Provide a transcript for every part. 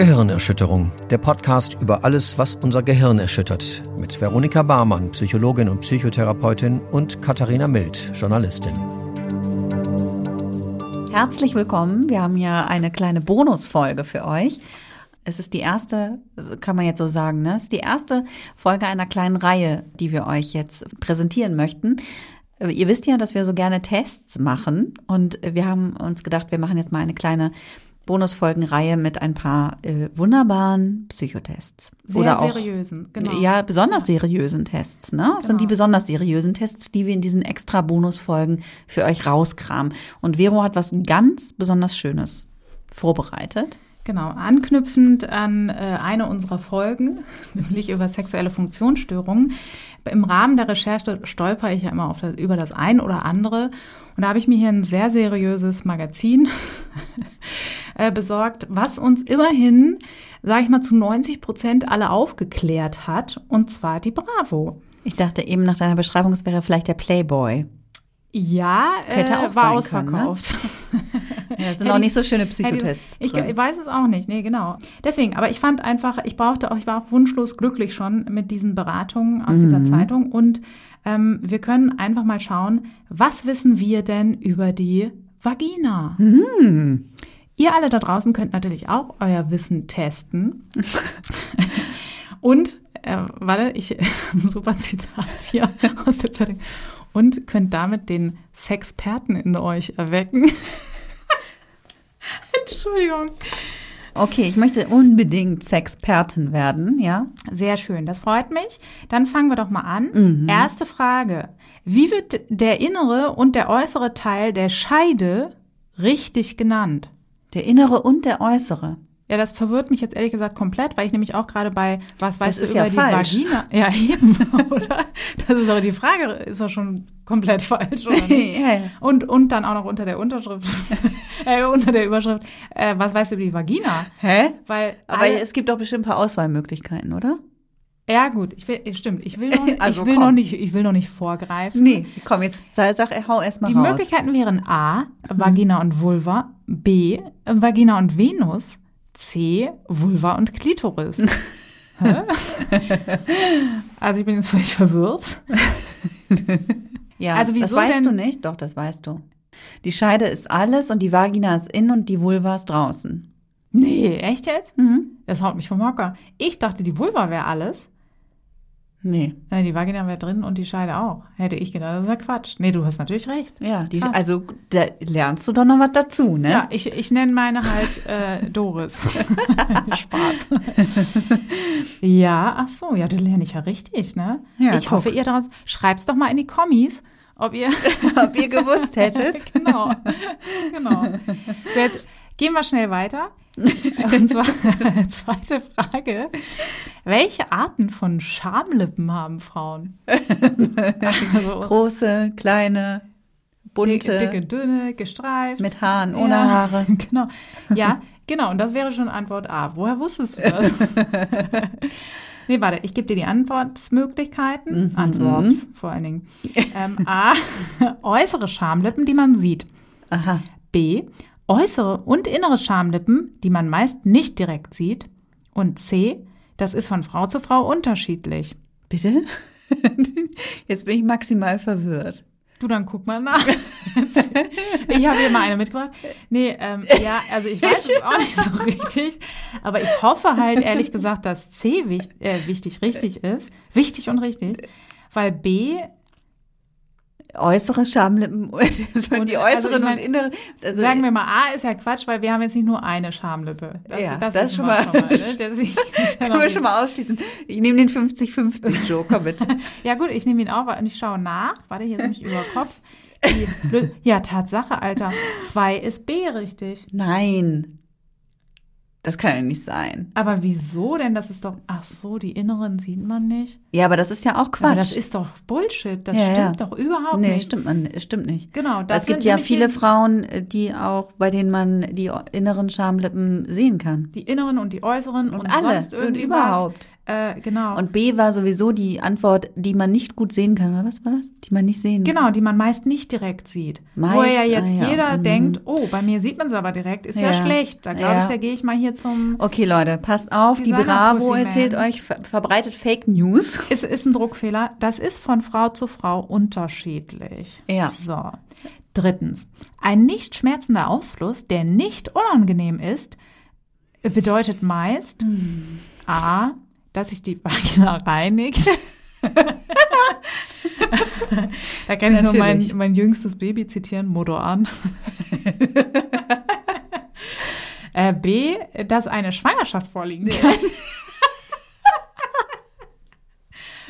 Gehirnerschütterung, der Podcast über alles, was unser Gehirn erschüttert, mit Veronika Barmann, Psychologin und Psychotherapeutin und Katharina Mild, Journalistin. Herzlich willkommen. Wir haben hier eine kleine Bonusfolge für euch. Es ist die erste, kann man jetzt so sagen, ne? Es ist die erste Folge einer kleinen Reihe, die wir euch jetzt präsentieren möchten. Ihr wisst ja, dass wir so gerne Tests machen und wir haben uns gedacht, wir machen jetzt mal eine kleine Bonusfolgenreihe mit ein paar äh, wunderbaren Psychotests. Sehr Oder auch, seriösen, genau. Ja, besonders seriösen Tests. Ne? Das sind die Genau. besonders seriösen Tests, die wir in diesen extra Bonusfolgen für euch rauskramen. Und Vero hat was ganz besonders Schönes vorbereitet. Genau, anknüpfend an äh, eine unserer Folgen, nämlich über sexuelle Funktionsstörungen. Im Rahmen der Recherche stolper ich ja immer auf das, über das ein oder andere. Und da habe ich mir hier ein sehr seriöses Magazin äh, besorgt, was uns immerhin, sage ich mal, zu 90 Prozent alle aufgeklärt hat. Und zwar die Bravo. Ich dachte eben nach deiner Beschreibung, es wäre vielleicht der Playboy. Ja, Hätte äh, auch war sein können, ne? ausverkauft. Ja, das sind Hätte auch ich- nicht so schöne Hätte- Psychotests Ich, drin. ich weiß es auch nicht, nee, genau. Deswegen, aber ich fand einfach, ich brauchte auch, ich war auch wunschlos glücklich schon mit diesen Beratungen aus dieser Zeitung und ähm, wir können einfach mal schauen, was wissen wir denn über die Vagina? Ihr alle da draußen könnt natürlich auch euer Wissen testen. und, äh, warte, ich, super Zitat hier aus der Zeitung. Und könnt damit den Sexperten in euch erwecken. Entschuldigung. Okay, ich möchte unbedingt Sexpertin werden, ja? Sehr schön, das freut mich. Dann fangen wir doch mal an. Erste Frage. Wie wird der innere und der äußere Teil der Scheide richtig genannt? Der innere und der äußere. Ja, das verwirrt mich jetzt ehrlich gesagt komplett, weil ich nämlich auch gerade bei, was weißt ist du über ja die falsch. Vagina? Ja, eben, oder? Das ist aber die Frage, ist doch schon komplett falsch, oder ja. Und, und dann auch noch unter der Unterschrift, äh, unter der Überschrift, äh, was weißt du über die Vagina? Hä? Weil Aber alle, es gibt doch bestimmt ein paar Auswahlmöglichkeiten, oder? Ja, gut, ich will, stimmt, ich will noch, Also ich will komm. noch nicht, ich will noch nicht vorgreifen. Nee, komm, jetzt sag, sag hau erst mal Die raus. Möglichkeiten wären A, Vagina und Vulva, B, Vagina und Venus, C, Vulva und Klitoris. Also ich bin jetzt völlig verwirrt. Ja, Also das wieso weißt denn- du nicht? Doch, das weißt du. Die Scheide ist alles und die Vagina ist innen und die Vulva ist draußen. Nee, echt jetzt? Mhm. Das haut mich vom Hocker. Ich dachte, die Vulva wäre alles. Nee. Äh, Die Vagina wäre drin und die Scheide auch. Hätte ich gedacht, das ist ja Quatsch. Nee, du hast natürlich recht. Ja, die, also da lernst du doch noch was dazu, ne? Ja, ich, ich nenne meine halt äh, Doris. Spaß. ja, ach so, ja, das lerne ich ja richtig, ne? Ja, ich guck. hoffe, ihr daraus schreibt's doch mal in die Kommis, ob ihr Ob ihr gewusst hättet. genau, genau. So, jetzt gehen wir schnell weiter. Und zwar zweite Frage: Welche Arten von Schamlippen haben Frauen? Also Große, kleine, bunte, dicke, dünne, gestreift. mit Haaren, ohne Ja, Haare. Genau. Ja, genau. Und das wäre schon Antwort A. Woher wusstest du das? nee, warte, ich gebe dir die Antwortmöglichkeiten. Antworts vor allen Dingen. Ähm, A. Äußere Schamlippen, die man sieht. Aha. B. Äußere und innere Schamlippen, die man meist nicht direkt sieht. Und C. Das ist von Frau zu Frau unterschiedlich. Bitte? Jetzt bin ich maximal verwirrt. Du, dann guck mal nach. ich habe hier mal eine mitgebracht. Nee, ähm, ja, also ich weiß es auch nicht so richtig. Aber ich hoffe halt ehrlich gesagt, dass C wichtig, äh, wichtig richtig ist. Wichtig und richtig. Weil B, Äußere Schamlippen, also Und, die also äußeren ich mein, und inneren. Also, sagen wir mal, A ist ja Quatsch, weil wir haben jetzt nicht nur eine Schamlippe. Ja, das ist wissen schon mal- ne? Deswegen ist ja, können wir schon mal ausschließen. Ich nehme den 50-50 Joe, komm bitte. ja gut, ich nehme ihn auf und ich schaue nach. Warte, hier ist nämlich über Kopf. Die, ja, Tatsache, Alter. Zwei ist B richtig. Nein. Das kann ja nicht sein. Aber wieso denn? Das ist doch. Ach so, die inneren sieht man nicht. Ja, aber das ist ja auch Quatsch. Aber das ist doch Bullshit. Das Ja, stimmt ja. doch überhaupt nee, nicht. stimmt man, stimmt nicht. Genau, das es gibt ja viele Frauen, äh, die auch, bei denen man die inneren Schamlippen sehen kann. Die inneren und die äußeren und, Und alle sonst und überhaupt. Äh, genau. Und B war sowieso die Antwort, die man nicht gut sehen kann. Oder Was war das? Die man nicht sehen Genau, die man meist nicht direkt sieht. Meist, Wo ja jetzt ah ja, jeder mhm. denkt, oh, bei mir sieht man es aber direkt, ist ja, Ja. schlecht. Da glaube ich, da gehe ich mal hier zum. Okay, Leute, passt auf. Die Bravo erzählt euch, ver verbreitet Fake News. Es ist ein Druckfehler. Das ist von Frau zu Frau unterschiedlich. Ja. So. Drittens. Ein nicht schmerzender Ausfluss, der nicht unangenehm ist, bedeutet meist A, dass sich die Vagina reinigt. da kann ich nur mein, Natürlich. mein jüngstes Baby zitieren, Motor an. äh, B, dass eine Schwangerschaft vorliegen kann.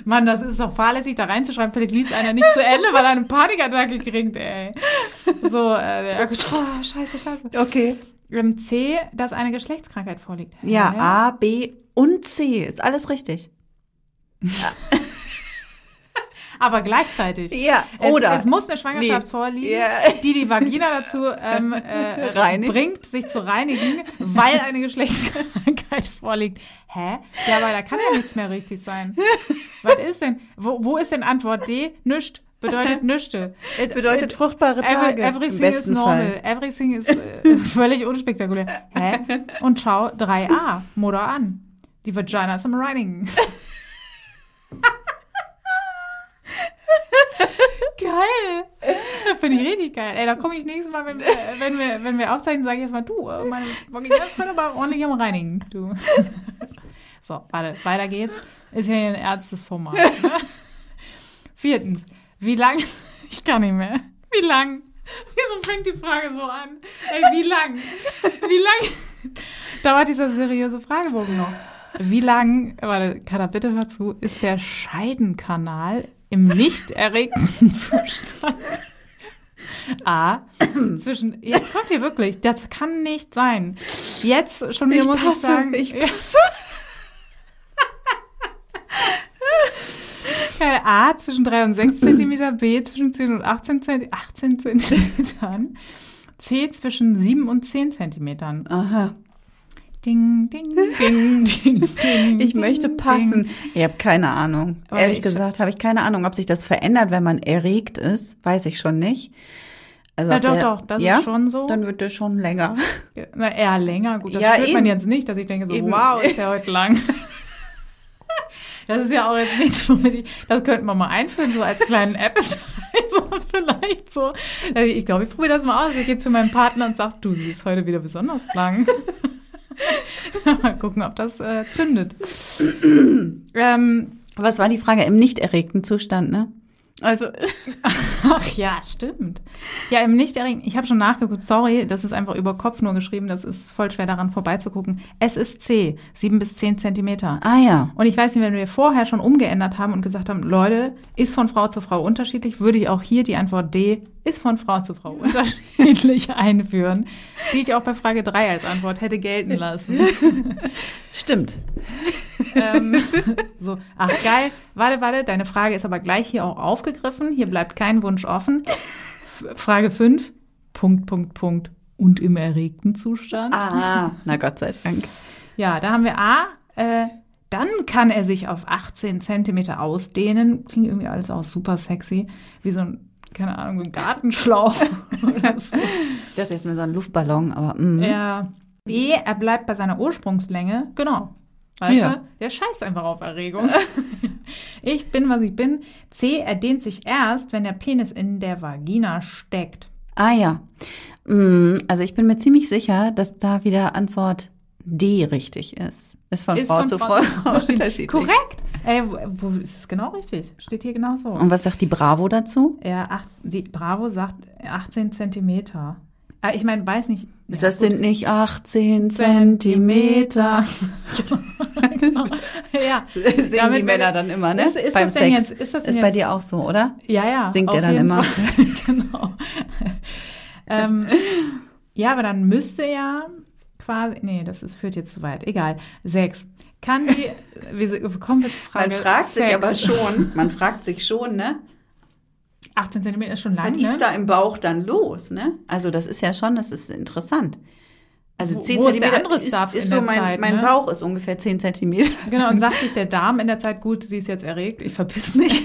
Mann, das ist doch fahrlässig, da reinzuschreiben. Vielleicht liest einer nicht zu Ende, weil er eine Panikattacke kriegt, ey. So, äh, der, oh, scheiße, scheiße. Okay. C, dass eine Geschlechtskrankheit vorliegt. Ja, Hä? A, B und C. Ist alles richtig. Aber gleichzeitig. Ja, Es, oder. Es muss eine Schwangerschaft Nee. vorliegen, Ja. die die Vagina dazu ähm, äh, bringt, sich zu reinigen, weil eine Geschlechtskrankheit vorliegt. Hä? Ja, aber da kann ja nichts mehr richtig sein. Was ist denn? Wo, wo ist denn Antwort D? Nüscht. Bedeutet nüschte. It- Bedeutet it- fruchtbare Tage. Every, everything is normal. Fall. Everything is äh, völlig unspektakulär. Hä? Und schau, 3a, Motor an. Die Vagina ist am Reinigen. geil. Finde ich richtig geil. Ey, da komme ich nächstes Mal, wenn wir, wenn wir, wenn wir aufzeichnen, sage ich jetzt mal, du, äh, meine Vagina ist aber ordentlich am Reinigen, du. So, warte, weiter geht's. Ist ja hier ein ernstes Format. Ne? Viertens, wie lang, ich kann nicht mehr, wie lang, wieso fängt die Frage so an? Ey, wie lang, wie lang dauert dieser seriöse Fragebogen noch? Wie lang, warte, Kada, bitte hör zu, ist der Scheidenkanal im nicht erregten Zustand? A, zwischen, jetzt kommt hier wirklich, das kann nicht sein. Jetzt schon wieder Ich muss passe, ich sagen. ich Ja. Geil. A zwischen 3 und 6 Zentimeter, B zwischen 10 und 18, Zent 18 Zentimetern, C zwischen 7 und 10 Zentimetern. Aha. Ding, ding, ding, ding, ding. Ich möchte ding, passen. ding. Ich habe keine Ahnung. Aber Ehrlich ich- gesagt habe ich keine Ahnung, ob sich das verändert, wenn man erregt ist. Weiß ich schon nicht. Also Ja, doch, der- doch, das ja? ist schon so. Dann wird der schon länger. Na, eher länger. Gut, das Ja, spürt man eben. jetzt nicht, dass ich denke so, Eben. wow, ist der heute lang. Das ist ja auch jetzt nichts, womit ich, das könnten wir mal einführen, so als kleinen Appetizer vielleicht so. Also ich glaube, ich probiere das mal aus. Ich gehe zu meinem Partner und sage, du, sie ist heute wieder besonders lang. mal gucken, ob das äh, zündet. ähm, Was war die Frage? Im nicht erregten Zustand, ne? Also, Ach ja, stimmt. Ja, im nicht. Ich habe schon nachgeguckt. Sorry, das ist einfach über Kopf nur geschrieben. Das ist voll schwer daran vorbeizugucken. Es ist C, sieben bis zehn Zentimeter. ah ja. Und ich weiß nicht, wenn wir vorher schon umgeändert haben und gesagt haben, Leute, ist von Frau zu Frau unterschiedlich, würde ich auch hier die Antwort D, ist von Frau zu Frau unterschiedlich einführen, die ich auch bei Frage 3 als Antwort hätte gelten lassen. Stimmt. ähm, so, ach geil, warte, warte, deine Frage ist aber gleich hier auch aufgegriffen. Hier bleibt kein Wunsch offen. Frage 5, Punkt, Punkt, Punkt. Und im erregten Zustand. Ah, na Gott sei Dank. Ja, da haben wir A, äh, dann kann er sich auf 18 Zentimeter ausdehnen. Klingt irgendwie alles auch super sexy. Wie so ein, keine Ahnung, ein Gartenschlauch oder so. Ich dachte jetzt mal so ein Luftballon, aber mm. Ja. B, er bleibt bei seiner Ursprungslänge. Genau. Weißt Ja. du? Der scheißt einfach auf Erregung. ich bin, was ich bin. C, er dehnt sich erst, wenn der Penis in der Vagina steckt. Ah ja. Mm, Also ich bin mir ziemlich sicher, dass da wieder Antwort D richtig ist. Ist von Ist Frau von zu Frau Frau, zu Frau unterschiedlich. Korrekt. Ey, wo, ist es genau richtig? Steht hier genau so. Und was sagt die Bravo dazu? Ja, acht, die Bravo sagt 18 Zentimeter. Äh, ich meine, weiß nicht. Ja, das gut. sind nicht 18 Zentimeter. genau. Ja. Singen Damit die Männer dann immer, ne? Ist- ist Beim Sex. jetzt- ist das denn bei dir auch so, oder? Ja, ja. Singt er dann immer. Genau. ähm, ja, aber dann müsste ja quasi. Nee, das ist, führt jetzt zu weit. Egal. Sechs. Kann die. Wir, kommen wir zur Frage. Sex. schon, man fragt sich schon, ne? 18 Zentimeter ist schon lang, Was ist ne? da im Bauch dann los, ne? Also das ist ja schon, das ist interessant. Also Wo- 10 wo ist andere ist, Stuff ist in so mein, Zeit, mein ne? Bauch ist ungefähr 10 Zentimeter. Genau, und sagt sich der Darm in der Zeit, gut, sie ist jetzt erregt, ich verpiss mich.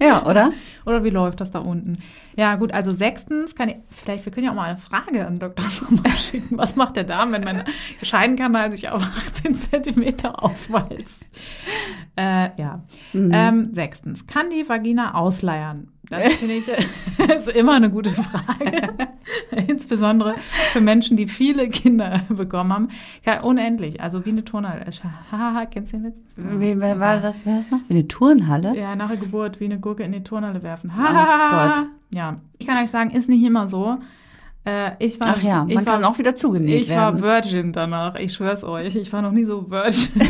Ja, oder? Oder wie läuft das da unten? Ja, gut, also sechstens kann ich, vielleicht, wir können ja auch mal eine Frage an Dr. Sommer schicken. Was macht der Darm, wenn mein Scheidenkanal sich auf 18 Zentimeter auswalzt? Äh, ja. Ähm, sechstens, kann die Vagina ausleiern? Das finde ich ist immer eine gute Frage. Insbesondere für Menschen, die viele Kinder bekommen haben. Ja, unendlich, also wie eine Turnhalle. Haha, kennst du den Witz? Wie, wer war das, wer das noch? Wie eine Turnhalle? Ja, nach der Geburt wie eine Gurke in die Turnhalle werfen. Ach Gott. Ja, ich kann euch sagen, ist nicht immer so. Äh, ich war, Ach ja, ich man war, kann auch wieder zugenäht Ich war werden. Virgin danach, ich schwör's euch. Ich war noch nie so Virgin.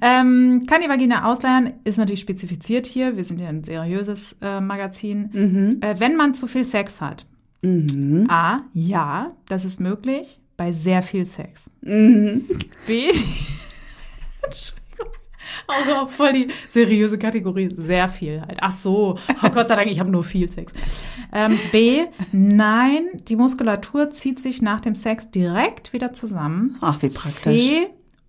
ähm, kann die Vagina ausleiern, ist natürlich spezifiziert hier. Wir sind ja ein seriöses äh, Magazin. Mhm. Äh, wenn man zu viel Sex hat. Mhm. A, ja, das ist möglich bei sehr viel Sex. Mhm. B, Auch voll die seriöse Kategorie, sehr viel halt. Ach so, oh Gott sei Dank, ich habe nur viel Sex. Ähm, B, nein, die Muskulatur zieht sich nach dem Sex direkt wieder zusammen. Ach, wie praktisch. C,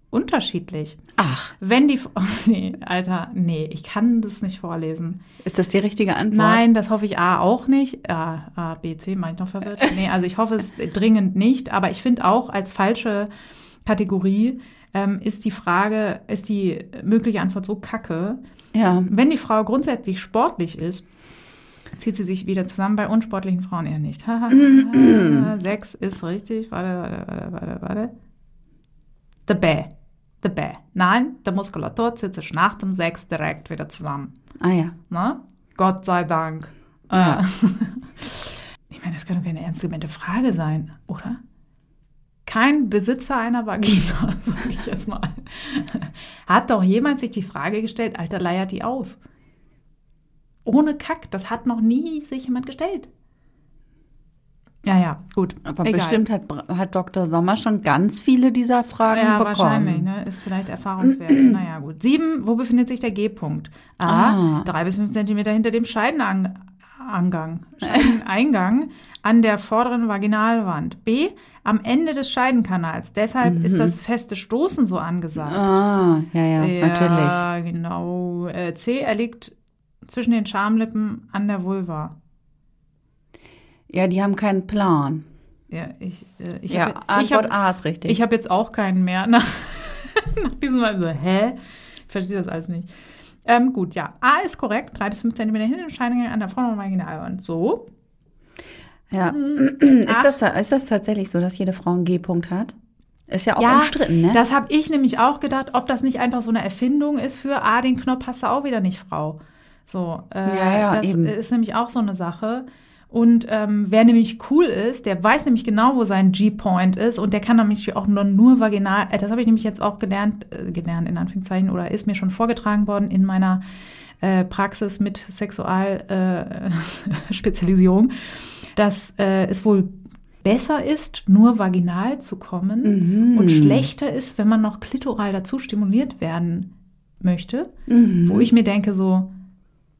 unterschiedlich. Ach, Wenn die, oh, nee, Alter, nee, ich kann das nicht vorlesen. ist das die richtige Antwort? Nein, das hoffe ich A auch nicht. A, A B, C, meine ich noch verwirrt? Nee, also ich hoffe es dringend nicht, aber ich finde auch als falsche Kategorie ähm, ist die Frage, ist die mögliche Antwort so kacke. Ja. Wenn die Frau grundsätzlich sportlich ist, zieht sie sich wieder zusammen, bei unsportlichen Frauen eher nicht. Sechs ist richtig. Warte, warte, warte, warte, warte. The Bäh. The Bäh. Nein, der Muskulatur zieht sich nach dem Sex direkt wieder zusammen. Ah ja. Ne? Gott sei Dank. Ja. Ich meine, das kann doch keine ernst gemeinte Frage sein, oder? Kein Besitzer einer Vagina, sage ich jetzt mal, hat doch jemand sich die Frage gestellt, Alter, leiert die aus? Ohne Kack, das hat noch nie sich jemand gestellt. Ja, ja, gut. Aber Egal. bestimmt hat, hat Dr. Sommer schon ganz viele dieser Fragen Ja, bekommen. wahrscheinlich, ne? Ist vielleicht Erfahrungswert. naja, gut. Sieben, wo befindet sich der G-Punkt? A, Ah. drei bis fünf Zentimeter hinter dem Scheidenangang. Scheideneingang an der vorderen Vaginalwand. B, am Ende des Scheidenkanals. Deshalb ist das feste Stoßen so angesagt. Mhm. Ah, ja, ja, natürlich. Ja, genau. Äh, C, er liegt zwischen den Schamlippen an der Vulva. Ja, die haben keinen Plan. Ja, ich, äh, ich ja, hab, ich Antwort hab, A ist richtig. Ich habe jetzt auch keinen mehr nach, nach diesem Mal so, hä? Ich verstehe das alles nicht. Ähm, gut, ja. A ist korrekt. Drei bis fünf Zentimeter hinter dem Scheidengang an der vorderen Vaginalwand. So. ja. Mhm. ist, das, ist das tatsächlich so, dass jede Frau einen G-Punkt hat? Ist ja auch umstritten, ne? das habe ich nämlich auch gedacht, ob das nicht einfach so eine Erfindung ist für, ah, den Knopf hast du auch wieder nicht, Frau. So, äh, Ja, ja, das eben. ist nämlich auch so eine Sache. Und ähm, wer nämlich cool ist, der weiß nämlich genau, wo sein G-Point ist und der kann nämlich auch nur, nur vaginal, äh, das habe ich nämlich jetzt auch gelernt, äh, gelernt in Anführungszeichen, oder ist mir schon vorgetragen worden in meiner äh, Praxis mit Sexualspezialisierung, äh, Spezialisierung, dass äh, es wohl besser ist, nur vaginal zu kommen Mhm. und schlechter ist, wenn man noch klitoral dazu stimuliert werden möchte, Mhm. wo ich mir denke so,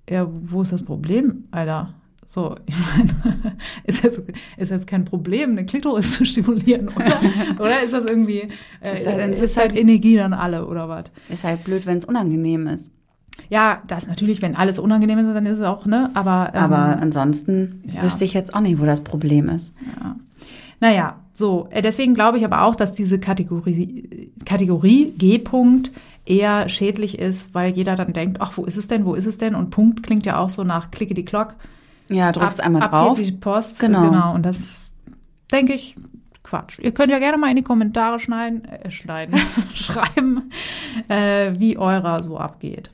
ja, wo ist das Problem, Alter? So, ich meine, ist jetzt, ist jetzt kein Problem, eine Klitoris zu stimulieren, oder? oder ist das irgendwie, äh, Ist halt- ist, es ist halt halt- Energie dann alle, oder was? Ist halt blöd, wenn es unangenehm ist. Ja, das natürlich, wenn alles unangenehm ist, dann ist es auch, ne? Aber, ähm, Aber ansonsten ja. wüsste ich jetzt auch nicht, wo das Problem ist. Naja, so. äh, Deswegen glaube ich aber auch, dass diese Kategorie, Kategorie G-Punkt eher schädlich ist, weil jeder dann denkt, ach, wo ist es denn, wo ist es denn? Und Punkt klingt ja auch so nach klicke die Glock. Ja, drückst ab, einmal ab drauf. Geht die Post. Genau. Genau. Und das ist, denke ich, Quatsch. Ihr könnt ja gerne mal in die Kommentare schneiden, äh, schneiden, schreiben, äh, wie eurer so abgeht.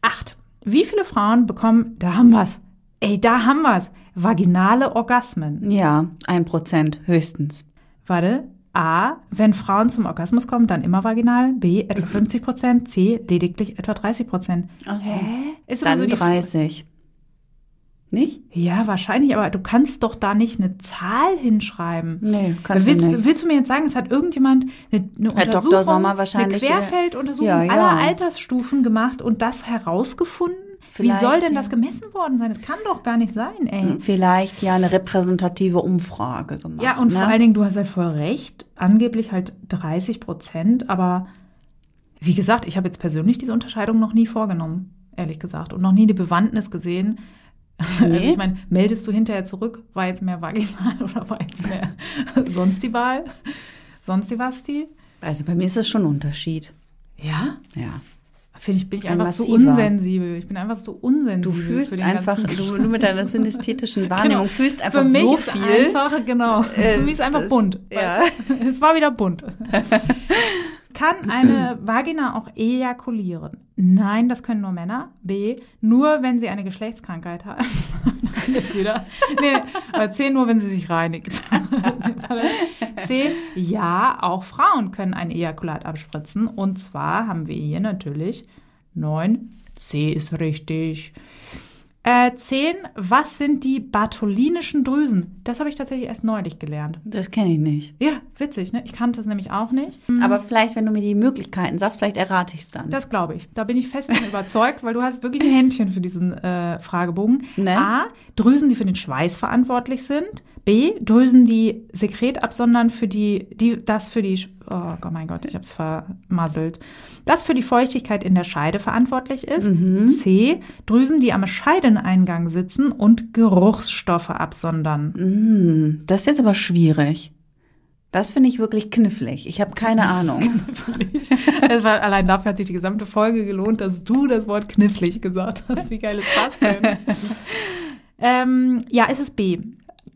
Acht. Wie viele Frauen bekommen, da haben wir's. Ey, da haben wir's. Vaginale Orgasmen. Ja, ein Prozent höchstens. Warte. A, wenn Frauen zum Orgasmus kommen, dann immer vaginal. B, etwa 50 Prozent. C, lediglich etwa 30 Prozent. Ach so. Ist immer Dann so die 30. Nicht? Ja, wahrscheinlich, aber du kannst doch da nicht eine Zahl hinschreiben. Nee, kannst willst, du nicht. willst du mir jetzt sagen, es hat irgendjemand eine, eine Herr Dr. Untersuchung, Sommer wahrscheinlich, eine Querfelduntersuchung ja, ja. aller Altersstufen gemacht und das herausgefunden? Wie soll Vielleicht, denn das gemessen worden sein? Das kann doch gar nicht sein, ey. Vielleicht ja eine repräsentative Umfrage gemacht. Ja, und ne? vor allen Dingen, du hast halt voll recht, angeblich halt 30 Prozent, aber wie gesagt, ich habe jetzt persönlich diese Unterscheidung noch nie vorgenommen, ehrlich gesagt, und noch nie die Bewandtnis gesehen. Also Nee? ich meine, meldest du hinterher zurück, war jetzt mehr vaginal oder war jetzt mehr sonst die Wahl? Sonst die was die? Also bei mir ist es schon ein Unterschied. Ja? Ja. Finde ich, bin ich Ein einfach zu massiver. unsensibel. Ich bin einfach so unsensibel. Du fühlst einfach, du, du mit deiner synästhetischen Wahrnehmung Genau. fühlst einfach Für mich so ist viel. einfach, genau. Äh, Für mich ist einfach das- bunt. ja. Es war wieder bunt. Kann eine Vagina auch ejakulieren? Nein, das können nur Männer. B, nur wenn sie eine Geschlechtskrankheit haben. Ist wieder. Nee, aber C, nur wenn sie sich reinigt. C, ja, auch Frauen können ein Ejakulat abspritzen. Und zwar haben wir hier natürlich 9. C ist richtig. Äh, 10. Was sind die bartholinischen Drüsen? Das habe ich tatsächlich erst neulich gelernt. Das kenne ich nicht. Ja, witzig, ne? Ich kannte es nämlich auch nicht. Aber vielleicht, wenn du mir die Möglichkeiten sagst, vielleicht errate ich es dann. Das glaube ich. Da bin ich fest von überzeugt, weil du hast wirklich ein Händchen für diesen äh, Fragebogen. Ne? A. Drüsen, die für den Schweiß verantwortlich sind. B. Drüsen, die Sekret absondern für die, die das für die, oh Gott, mein Gott, ich habe es vermasselt. Das für die Feuchtigkeit in der Scheide verantwortlich ist. C. Drüsen, die am Scheideneingang sitzen und Geruchsstoffe absondern. Hm, das ist jetzt aber schwierig. Das finde ich wirklich knifflig. Ich habe keine Ahnung. Es war, allein dafür hat sich die gesamte Folge gelohnt, dass du das Wort knifflig gesagt hast. Wie geil ist das denn? ähm, ja, es ist B.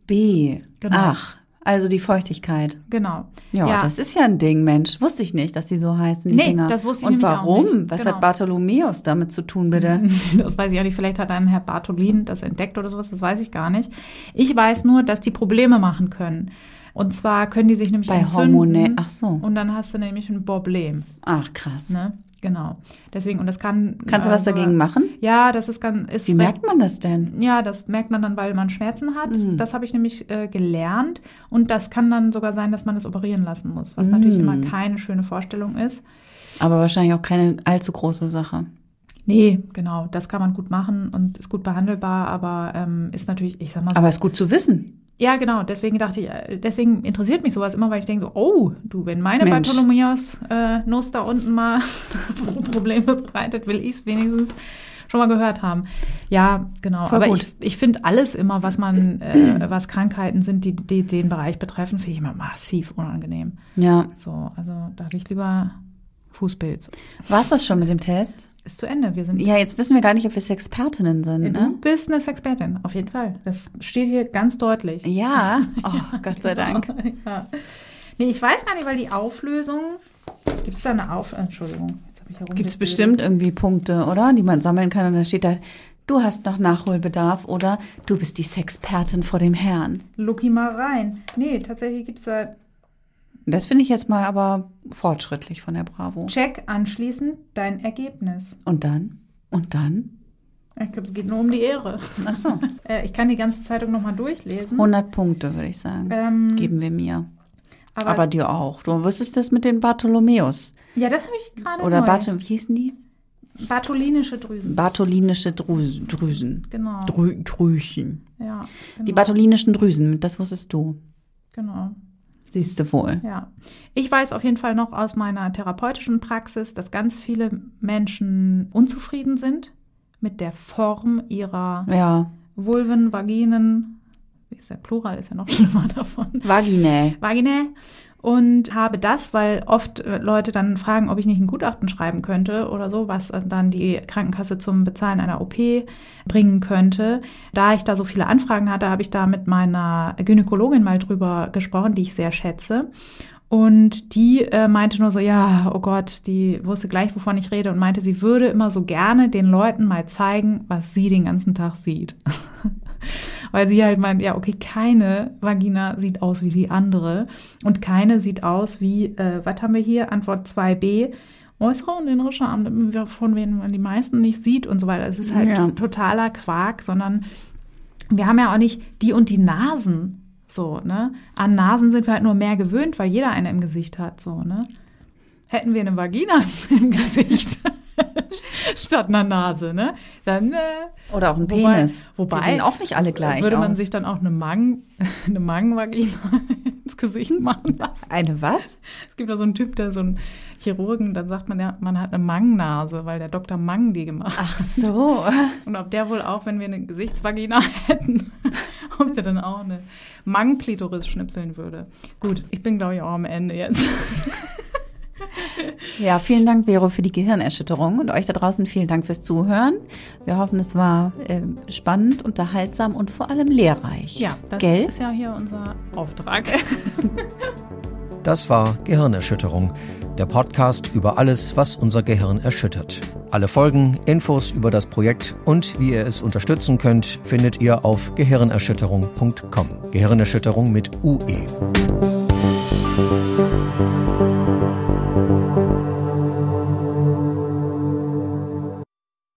B. Genau. Ach, also die Feuchtigkeit. Genau. Ja, das ist ja ein Ding, Mensch. Wusste ich nicht, dass die so heißen, die Nee, Dinger. das wusste ich Und nämlich auch warum? nicht. Was Genau. hat Bartholomäus damit zu tun, bitte? Das weiß ich auch nicht. Vielleicht hat ein Herr Bartholin das entdeckt oder sowas. Das weiß ich gar nicht. Ich weiß nur, dass die Probleme machen können. Und zwar können die sich nämlich Bei entzünden. Hormone- ach so. Und dann hast du nämlich ein Problem. Ach, krass. Ne? Genau. Deswegen, und das kann. Kannst du was äh, dagegen machen? Ja, das ist ganz. Ist Wie recht- merkt man das denn? Ja, das merkt man dann, weil man Schmerzen hat. Mhm. Das habe ich nämlich äh, gelernt. Und das kann dann sogar sein, dass man es operieren lassen muss, was natürlich Mhm. immer keine schöne Vorstellung ist. Aber wahrscheinlich auch keine allzu große Sache. Nee, genau, das kann man gut machen und ist gut behandelbar, aber ähm, ist natürlich, ich sag mal so. Aber ist gut zu wissen. Ja, genau, deswegen dachte ich, äh, deswegen interessiert mich sowas immer, weil ich denke so, oh, du, wenn meine. Bartholomäus äh, Nuss da unten mal Probleme bereitet, will ich es wenigstens schon mal gehört haben. Ja, genau. Voll aber gut. ich, ich finde alles immer, was man, äh, was Krankheiten sind, die, die den Bereich betreffen, finde ich immer massiv unangenehm. Ja. So, also da habe ich lieber Fußpilz. War's das schon mit dem Test? Ist zu Ende. Wir sind Ja, jetzt wissen wir gar nicht, ob wir Expertinnen sind, Du ne? bist eine Sexpertin, auf jeden Fall. Das steht hier ganz deutlich. Ja. Oh, Gott sei Dank. ja. Nee, ich weiß gar nicht, weil die Auflösung. Gibt es da eine Auf... Entschuldigung. Jetzt hab ich Gibt es bestimmt irgendwie Punkte, oder? Die man sammeln kann und dann steht da, du hast noch Nachholbedarf oder du bist die Sexpertin vor dem Herrn. Lucky mal rein. Nee, tatsächlich gibt es da Das finde ich jetzt mal aber fortschrittlich von der Bravo. Check anschließend dein Ergebnis. Und dann? Und dann? Ich glaube, es geht nur um die Ehre. Ach so. Äh, ich kann die ganze Zeitung nochmal durchlesen. 100 Punkte, würde ich sagen. ähm, Geben wir mir. aber Aber dir auch. Du wusstest das mit den Bartholomäus. ja, das habe ich gerade Oder neu. Barthol wie hießen die? Bartholinische Drüsen. Bartholinische Drüsen. Drüsen. Genau. Drü Drüchen. ja, genau. Die bartholinischen Drüsen, das wusstest du. Genau. Siehst du wohl. Ja, ich weiß auf jeden Fall noch aus meiner therapeutischen Praxis, dass ganz viele Menschen unzufrieden sind mit der Form ihrer Ja. Vulven, Vaginen, ist der Plural, ist ja noch schlimmer davon, Vaginae. Vaginae. Und habe das, weil oft äh, Leute dann fragen, ob ich nicht ein Gutachten schreiben könnte oder so, was äh, dann die Krankenkasse zum Bezahlen einer OP bringen könnte. Da ich da so viele Anfragen hatte, habe ich da mit meiner Gynäkologin mal drüber gesprochen, die ich sehr schätze. Und die äh, meinte nur so, ja, oh Gott, die wusste gleich, wovon ich rede und meinte, sie würde immer so gerne den Leuten mal zeigen, was sie den ganzen Tag sieht. Weil sie halt meint, ja, okay, keine Vagina sieht aus wie die andere und keine sieht aus wie, äh, was haben wir hier? Antwort 2b, äußere und innere Scham, von denen man die meisten nicht sieht und so weiter. Es ist halt Ja. totaler Quark, sondern wir haben ja auch nicht die und die Nasen. So, ne? An Nasen sind wir halt nur mehr gewöhnt, weil jeder eine im Gesicht hat, so, ne? Hätten wir eine Vagina im Gesicht, statt einer Nase, ne? Dann äh, oder auch ein Penis. Wobei, Die sehen auch nicht alle gleich würde man aus. sich dann auch eine Mang, eine Mangenvagina ins Gesicht machen lassen. Eine was? Es gibt ja so einen Typ, der so ein Chirurgen, dann sagt man ja, man hat eine Mangnase, weil der Dr. Mang die gemacht hat. Ach so. Und ob der wohl auch, wenn wir eine Gesichtsvagina hätten, ob der dann auch eine Mangklitoris schnipseln würde. Gut, ich bin glaube ich auch am Ende jetzt. Ja, vielen Dank, Vero, für die Gehirnerschütterung und euch da draußen vielen Dank fürs Zuhören. Wir hoffen, es war äh, spannend, unterhaltsam und vor allem lehrreich. Ja, das Gell? ist ja hier unser Auftrag. Das war Gehirnerschütterung, der Podcast über alles, was unser Gehirn erschüttert. Alle Folgen, Infos über das Projekt und wie ihr es unterstützen könnt, findet ihr auf gehirnerschütterung.com. Gehirnerschütterung mit UE.